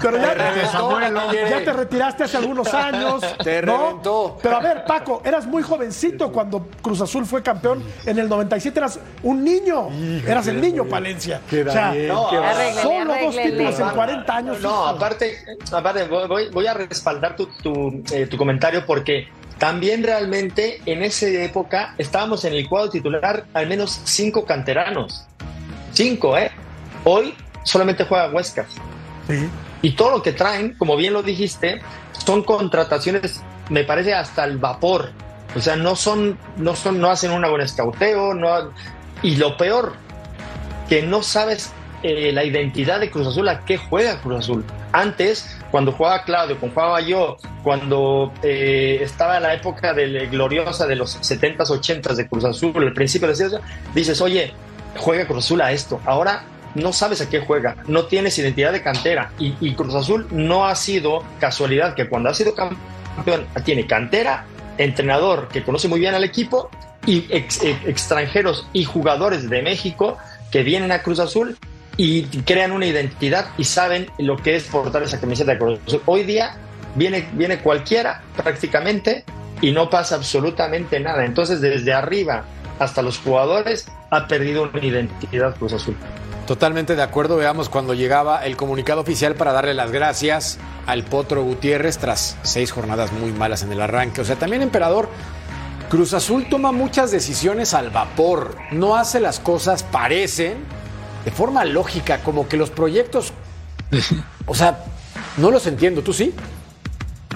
Pero ya, Te reventó, ya te retiraste hace algunos años. Te ¿no? reventó. Pero a ver, Paco, eras muy jovencito cuando Cruz Azul fue campeón en el 97. Eras un niño. eras el niño Palencia. O sea, No, solo dos títulos en 40 años. No, aparte, aparte voy, voy a respaldar tu, tu, eh, tu comentario porque también realmente en esa época estábamos en el cuadro titular al menos cinco canteranos. Cinco, ¿eh? Hoy solamente juega Huescas. Sí. Y todo lo que traen, como bien lo dijiste, son contrataciones, me parece, hasta el vapor. O sea, no son, no son, no hacen un buen escauteo, no, y lo peor, que no sabes eh, la identidad de Cruz Azul, a qué juega Cruz Azul. Antes, cuando jugaba Claudio, cuando jugaba yo, cuando eh, estaba en la época del, gloriosa de los 70s, 80s de Cruz Azul, el principio de la dices, oye, juega Cruz Azul a esto. Ahora no sabes a qué juega, no tienes identidad de cantera. Y, Cruz Azul no ha sido casualidad que cuando ha sido campeón tiene cantera, entrenador que conoce muy bien al equipo y eh, extranjeros y jugadores de México que vienen a Cruz Azul y crean una identidad y saben lo que es portar esa camiseta de Cruz Azul. Hoy día viene, viene cualquiera prácticamente y no pasa absolutamente nada. Entonces desde arriba hasta los jugadores ha perdido una identidad Cruz Azul. Totalmente de acuerdo. Veamos cuando llegaba el comunicado oficial para darle las gracias al Potro Gutiérrez tras seis jornadas muy malas en el arranque. O sea, también Emperador, Cruz Azul toma muchas decisiones al vapor. No hace las cosas, parecen, de forma lógica, como que los proyectos... O sea, no los entiendo. ¿Tú sí?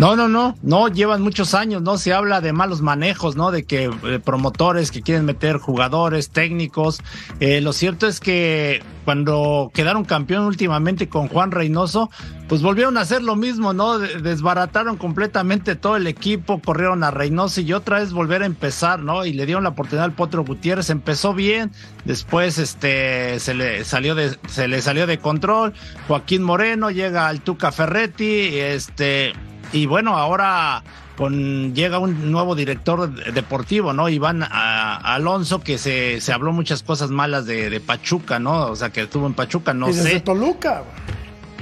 No, no, no, no, llevan muchos años, ¿no? Se habla de malos manejos, ¿no? De que eh, promotores que quieren meter jugadores, técnicos. Eh, lo cierto es que cuando quedaron campeón últimamente con Juan Reynoso, pues volvieron a hacer lo mismo, ¿no? De- Desbarataron completamente todo el equipo, corrieron a Reynoso y otra vez volver a empezar, ¿no? Y le dieron la oportunidad al Potro Gutiérrez, empezó bien, después este se le salió de se le salió de control. Joaquín Moreno llega al Tuca Ferretti, este y bueno, ahora con llega un nuevo director deportivo, ¿no? Iván a- Alonso, que se, se habló muchas cosas malas de, de Pachuca, ¿no? O sea, que estuvo en Pachuca, no y desde sé. Toluca.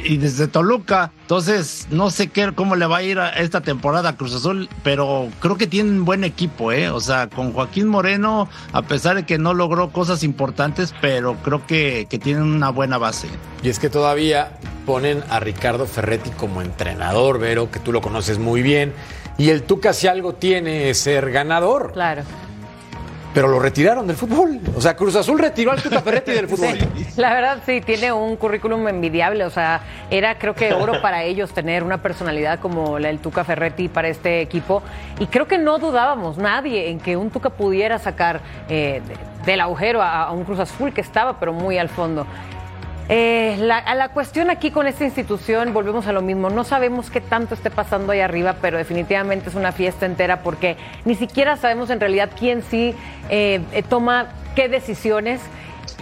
Y desde Toluca. Entonces, no sé qué, cómo le va a ir a esta temporada a Cruz Azul, pero creo que tiene un buen equipo, ¿eh? O sea, con Joaquín Moreno, a pesar de que no logró cosas importantes, pero creo que, que tienen una buena base. Y es que todavía ponen a Ricardo Ferretti como entrenador, Vero, que tú lo conoces muy bien. Y el Tuca si algo tiene es ser ganador. Claro. Pero lo retiraron del fútbol. O sea, Cruz Azul retiró al Tuca Ferretti del fútbol. Sí, la verdad sí, tiene un currículum envidiable, o sea, era creo que oro para ellos tener una personalidad como la del Tuca Ferretti para este equipo y creo que no dudábamos nadie en que un Tuca pudiera sacar eh, de- del agujero a, a un Cruz Azul que estaba pero muy al fondo. Eh, la, la cuestión aquí con esta institución, volvemos a lo mismo. No sabemos qué tanto esté pasando ahí arriba, pero definitivamente es una fiesta entera porque ni siquiera sabemos en realidad quién sí eh, eh, toma qué decisiones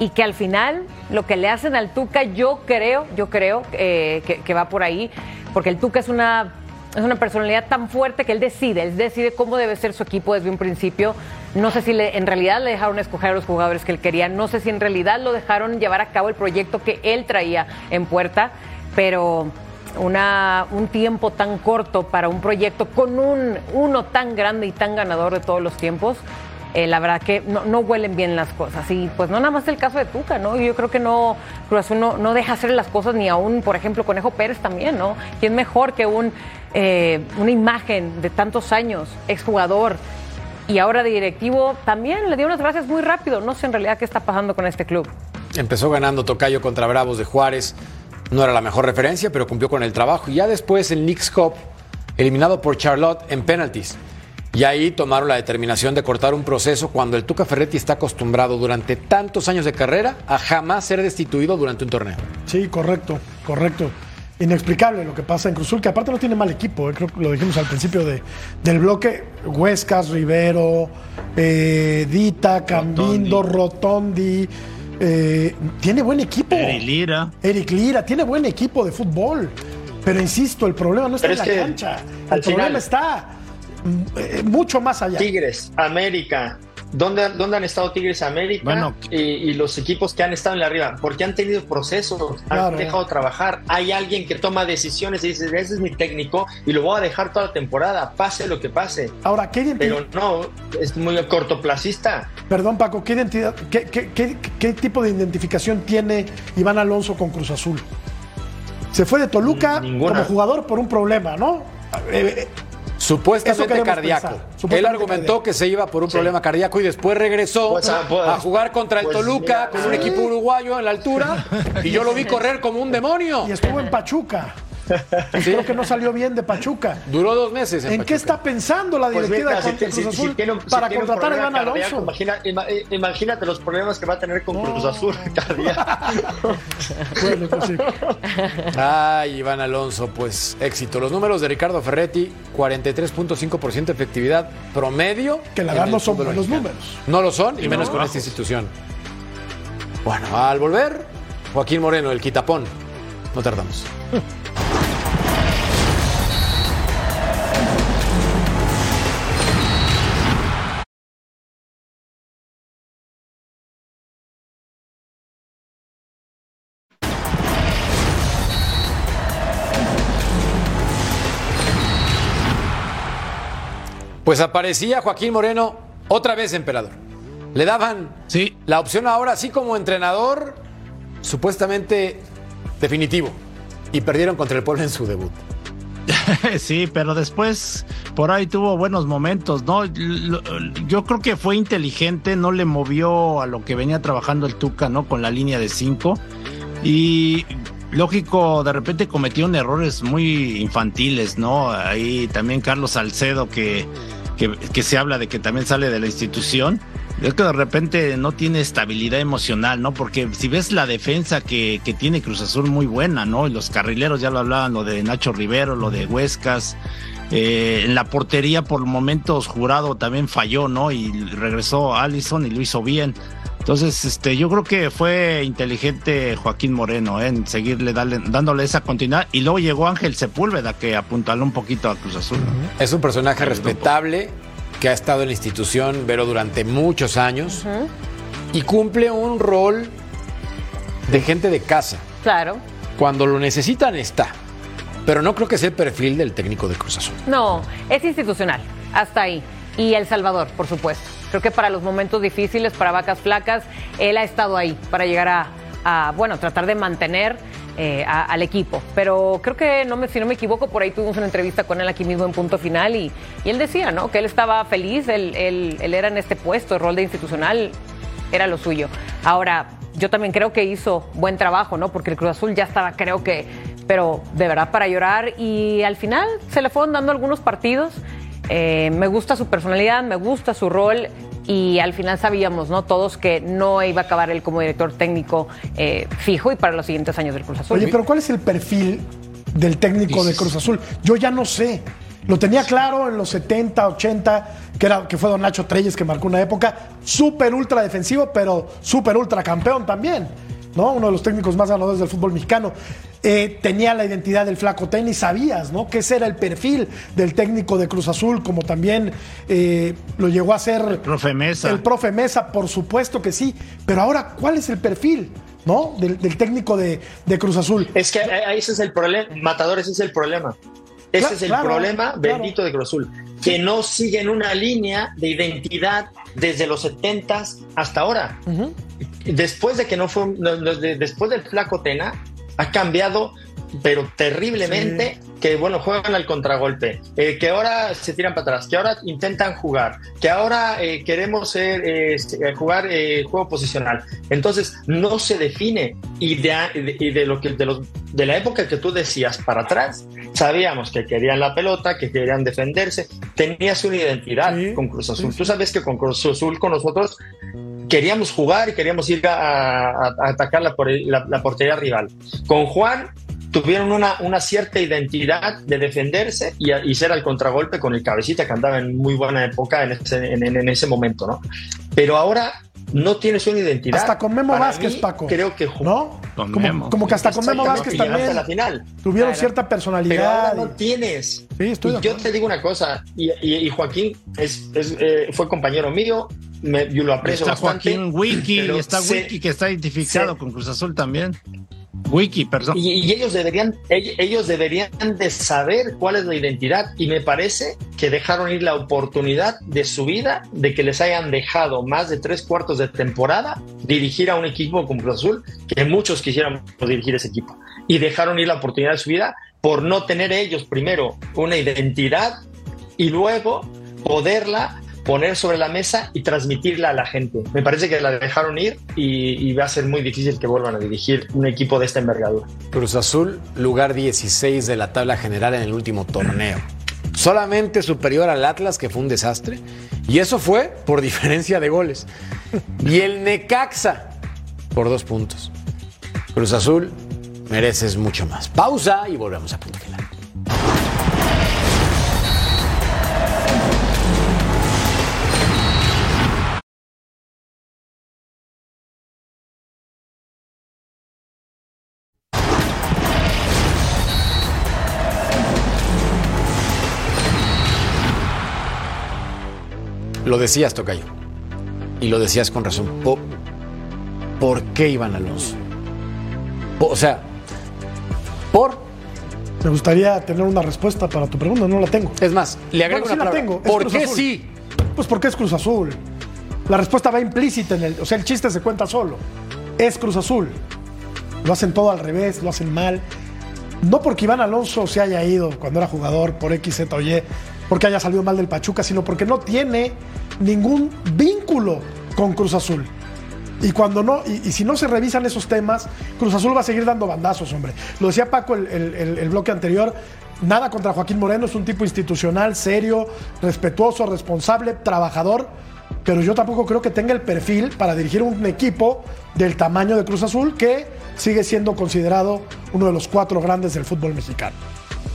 y que al final lo que le hacen al Tuca, yo creo, yo creo eh, que va por ahí, porque el Tuca es una, es una personalidad tan fuerte que él decide, él decide cómo debe ser su equipo desde un principio. No sé si en realidad le dejaron escoger a los jugadores que él quería, no sé si en realidad lo dejaron llevar a cabo el proyecto que él traía en puerta, pero un tiempo tan corto para un proyecto con un uno tan grande y tan ganador de todos los tiempos, eh, la verdad que no, no huelen bien las cosas. Y pues no nada más el caso de Tuca, ¿no? Yo creo que no, Cruz Azul no, no deja hacer las cosas ni aún, por ejemplo, Conejo Pérez también, ¿no? ¿Quién mejor que un, eh, una imagen de tantos años, exjugador y ahora de directivo, también le dio unas gracias muy rápido. No sé en realidad qué está pasando con este club. Empezó ganando Tocayo contra Bravos de Juárez. No era la mejor referencia, pero cumplió con el trabajo. Y ya después el Knicks Cup, eliminado por Charlotte en penalties. Y ahí tomaron la determinación de cortar un proceso cuando el Tuca Ferretti está acostumbrado durante tantos años de carrera a jamás ser destituido durante un torneo. Sí, correcto, correcto. Inexplicable lo que pasa en Cruzul, que aparte no tiene mal equipo, eh, creo que lo dijimos al principio de, del bloque. Huescas, Rivero, eh, Dita, Cambindo, Rotondi. eh, tiene buen equipo. Eri Lira. Eric Lira, tiene buen equipo de fútbol. Pero insisto, el problema no está Pero en es la cancha. El problema está mm, eh, mucho más allá. Tigres, América. ¿Dónde, dónde han estado Tigres América Bueno, y, y los equipos que han estado en la arriba? Porque han tenido procesos, han dejado trabajar. Hay alguien que toma decisiones y dice, ese es mi técnico y lo voy a dejar toda la temporada, pase lo que pase. Ahora, ¿qué identidad? Pero no, es muy cortoplacista. Perdón, Paco, ¿qué, identidad, qué, qué- qué- qué tipo de identificación tiene Iván Alonso con Cruz Azul? Se fue de Toluca Ninguna. como jugador por un problema, ¿no? Eh, eh, Supuestamente cardíaco. Él argumentó cardíaco. que se iba por un Sí. problema cardíaco y después regresó Pues, ah, pues, a jugar contra el pues, Toluca mira, con un equipo uruguayo en la altura y yo lo vi correr como un demonio. y estuvo en Pachuca. Sí. Creo que no salió bien de Pachuca. Duró dos meses. En, ¿En qué está pensando la Pues directiva mira, de si, Cruz si- si Azul si para contratar a Iván Alonso? imagina- ima- eh, imagínate los problemas que va a tener con Cruz Azul. Bueno, pues sí. Ay, Iván Alonso, pues éxito. Los números de Ricardo Ferretti, 43.5% efectividad promedio. Que la verdad no son buenos mexicano. números. No lo son, y menos con bajos. esta institución. Bueno, al volver, Joaquín Moreno, el quitapón. No tardamos. Pues aparecía Joaquín Moreno otra vez emperador. Le daban Sí, la opción ahora, así como entrenador, supuestamente definitivo. Y perdieron contra el pueblo en su debut. sí, pero después por ahí tuvo buenos momentos, ¿no? Yo creo que fue inteligente, no le movió a lo que venía trabajando el Tuca, ¿no? Con la línea de cinco. Y lógico, de repente cometieron errores muy infantiles, ¿no? Ahí también Carlos Salcedo, que, que, se habla de que también sale de la institución. Es que de repente no tiene estabilidad emocional, ¿no? Porque si ves la defensa que, que tiene Cruz Azul muy buena, ¿no? Y los carrileros ya lo hablaban, lo de Nacho Rivero, lo de Huescas. Eh, en la portería por momentos jurado también falló, ¿no? Y regresó Allison y lo hizo bien. Entonces, este, yo creo que fue inteligente Joaquín Moreno ¿eh? en seguirle darle- dándole esa continuidad. Y luego llegó Ángel Sepúlveda que apuntaló un poquito a Cruz Azul. ¿no? Es un personaje respetable que ha estado en la institución, Vero, durante muchos años y cumple un rol de gente de casa. Claro. Cuando lo necesitan, está. Pero no creo que sea el perfil del técnico de Cruz Azul. No, es institucional, hasta ahí. Y El Salvador, por supuesto. Creo que para los momentos difíciles, para vacas flacas, él ha estado ahí para llegar a, a, bueno, tratar de mantener eh, a- al equipo. Pero creo que, no me, si no me equivoco, por ahí tuvimos una entrevista con él aquí mismo en Punto Final y, y él decía, ¿no? Que él estaba feliz, él, él- él era en este puesto, el rol de institucional era lo suyo. Ahora, yo también creo que hizo buen trabajo, ¿no? Porque el Cruz Azul ya estaba, creo que, pero de verdad para llorar. Y al final se le fueron dando algunos partidos. Eh, me gusta su personalidad, me gusta su rol. Y al final sabíamos, ¿no? Todos que no iba a acabar él como director técnico eh, fijo y para los siguientes años del Cruz Azul. Oye, pero ¿cuál es el perfil del técnico de Cruz Azul? Yo ya no sé. Lo tenía claro en los 70, 80, que, era, que fue Don Nacho Treyes que marcó una época súper ultra defensivo, pero súper ultra campeón también. ¿No? Uno de los técnicos más ganadores del fútbol mexicano. Eh, tenía la identidad del flaco tenis, sabías, ¿no? Que ese era el perfil del técnico de Cruz Azul, como también eh, lo llegó a ser el profe Mesa. El profe Mesa, por supuesto que sí. Pero ahora, ¿cuál es el perfil? ¿No? Del, técnico de, Cruz Azul. Es que ese es el problema, Matador, ese es el problema. Ese es el problema bendito de Cruz Azul, que no siguen una línea de identidad desde los 70 hasta ahora. Después de que no fue, después del flaco Tena, ha cambiado pero terriblemente, que bueno, juegan al contragolpe, eh, que ahora se tiran para atrás, que ahora intentan jugar, que ahora eh, queremos ser, eh, jugar juego posicional. Entonces, no se define y de, lo que, de, los, de la época que tú decías para atrás, sabíamos que querían la pelota, que querían defenderse, tenías una identidad con Cruz Azul. Tú sabes que con Cruz Azul, con nosotros, queríamos jugar y queríamos ir a, atacar la, la, portería rival. Con Juan tuvieron una, una cierta identidad de defenderse y, y, ser al contragolpe con el cabecita que andaba en muy buena época en ese, en, ese momento, ¿no? Pero ahora no tienes una identidad. Hasta con Memo Vázquez, Paco. Creo que ¿no? como, como, que hasta con Memo Vázquez también. la final. Tuvieron cierta personalidad. Pero ahora no tienes. Sí, estoy y yo te digo una cosa, y, y, Joaquín es, es eh, fue compañero mío, me, yo lo aprecio está Joaquín Wiki, está Wiki que está identificado con Cruz Azul también. Wiki, perdón. Y, ellos deberían, ellos deberían de saber cuál es la identidad. Y me parece que dejaron ir la oportunidad de su vida de que les hayan dejado más de tres cuartos de temporada dirigir a un equipo como Cruz Azul, que muchos quisieran dirigir ese equipo. Y dejaron ir la oportunidad de su vida por no tener ellos primero una identidad y luego poderla poner sobre la mesa y transmitirla a la gente. Me parece que la dejaron ir y, va a ser muy difícil que vuelvan a dirigir un equipo de esta envergadura. Cruz Azul, lugar 16 de la tabla general en el último torneo. Solamente superior al Atlas, que fue un desastre. Y eso fue por diferencia de goles. Y el Necaxa, por dos puntos. Cruz Azul, mereces mucho más. Pausa y volvemos a punto Lo decías, Tocayo. Y lo decías con razón. ¿Por, qué Iván Alonso? O sea, ¿por? Me gustaría tener una respuesta para tu pregunta, no la tengo. Es más, le agrego una tengo. ¿Por qué sí? Pues porque es Cruz Azul. La respuesta va implícita en el. O sea, el chiste se cuenta solo. Es Cruz Azul. Lo hacen todo al revés, lo hacen mal. No porque Iván Alonso se haya ido cuando era jugador por X, Z o Y, porque haya salido mal del Pachuca, sino porque no tiene ningún vínculo con Cruz Azul. Y cuando no, y, si no se revisan esos temas, Cruz Azul va a seguir dando bandazos, hombre. Lo decía Paco el, bloque anterior, nada contra Joaquín Moreno, es un tipo institucional, serio, respetuoso, responsable, trabajador, pero yo tampoco creo que tenga el perfil para dirigir un equipo del tamaño de Cruz Azul, que sigue siendo considerado uno de los cuatro grandes del fútbol mexicano.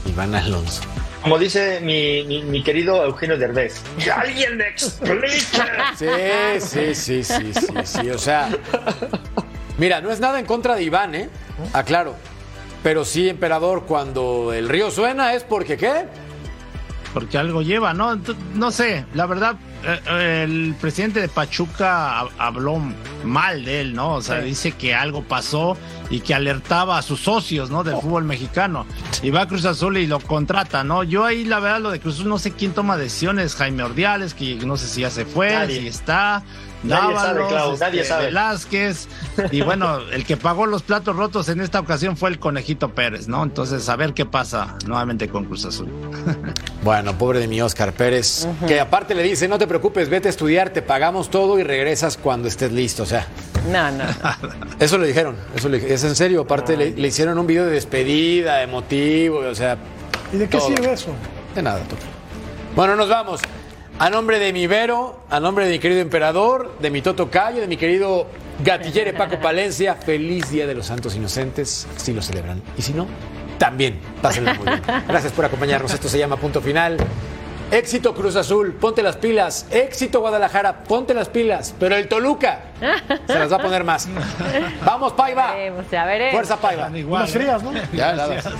Iván Alonso. Como dice mi, querido Eugenio Derbez, que alguien le explique. Sí, sí, sí, sí, sí, sí. O sea, mira, no es nada en contra de Iván, ¿eh? Aclaro. Pero sí, emperador, cuando el río suena es porque ¿qué? Porque algo lleva, ¿no? No sé, la verdad, eh, el presidente de Pachuca habló mal de él, ¿no? O sea, dice que algo pasó y que alertaba a sus socios, ¿no? Del oh. fútbol mexicano. Y va a Cruz Azul y lo contrata, ¿no? Yo ahí la verdad lo de Cruz Azul no sé quién toma decisiones, Jaime Ordiales, que no sé si ya se fue, si está. Nadie sabe, Klaus, nadie este, sabe. Velázquez. Y bueno, el que pagó los platos rotos en esta ocasión fue el Conejito Pérez, ¿no? Entonces, a ver qué pasa nuevamente con Cruz Azul. Bueno, pobre de mi Oscar Pérez, que aparte le dice, no te preocupes, vete a estudiar, te pagamos todo y regresas cuando estés listo. O sea, no, no. Eso le dijeron, eso le, es en serio. Aparte, le, hicieron un video de despedida, emotivo, o sea. ¿Y de qué sirve eso? De nada, Bueno, nos vamos. A nombre de mi Vero, a nombre de mi querido emperador, de mi Toto Cayo, de mi querido gatillere Paco Palencia, feliz Día de los Santos Inocentes, si lo celebran. Y si no, también, pásenlo muy bien. Gracias por acompañarnos. Esto se llama Punto Final. Éxito Cruz Azul, ponte las pilas. Éxito Guadalajara, ponte las pilas. Pero el Toluca se las va a poner más. Vamos, Paiva. Fuerza, Paiva. Igual, Unas frías, ¿no? Ya, nada. Gracias.